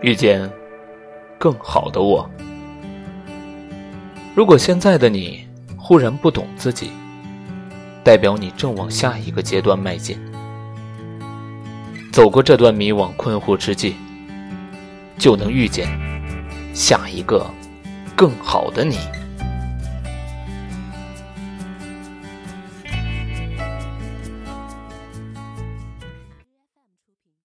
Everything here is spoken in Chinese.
遇见更好的我。如果现在的你忽然不懂自己代表你正往下一个阶段迈进。走过这段迷惘困惑之际就能遇见下一个更好的你。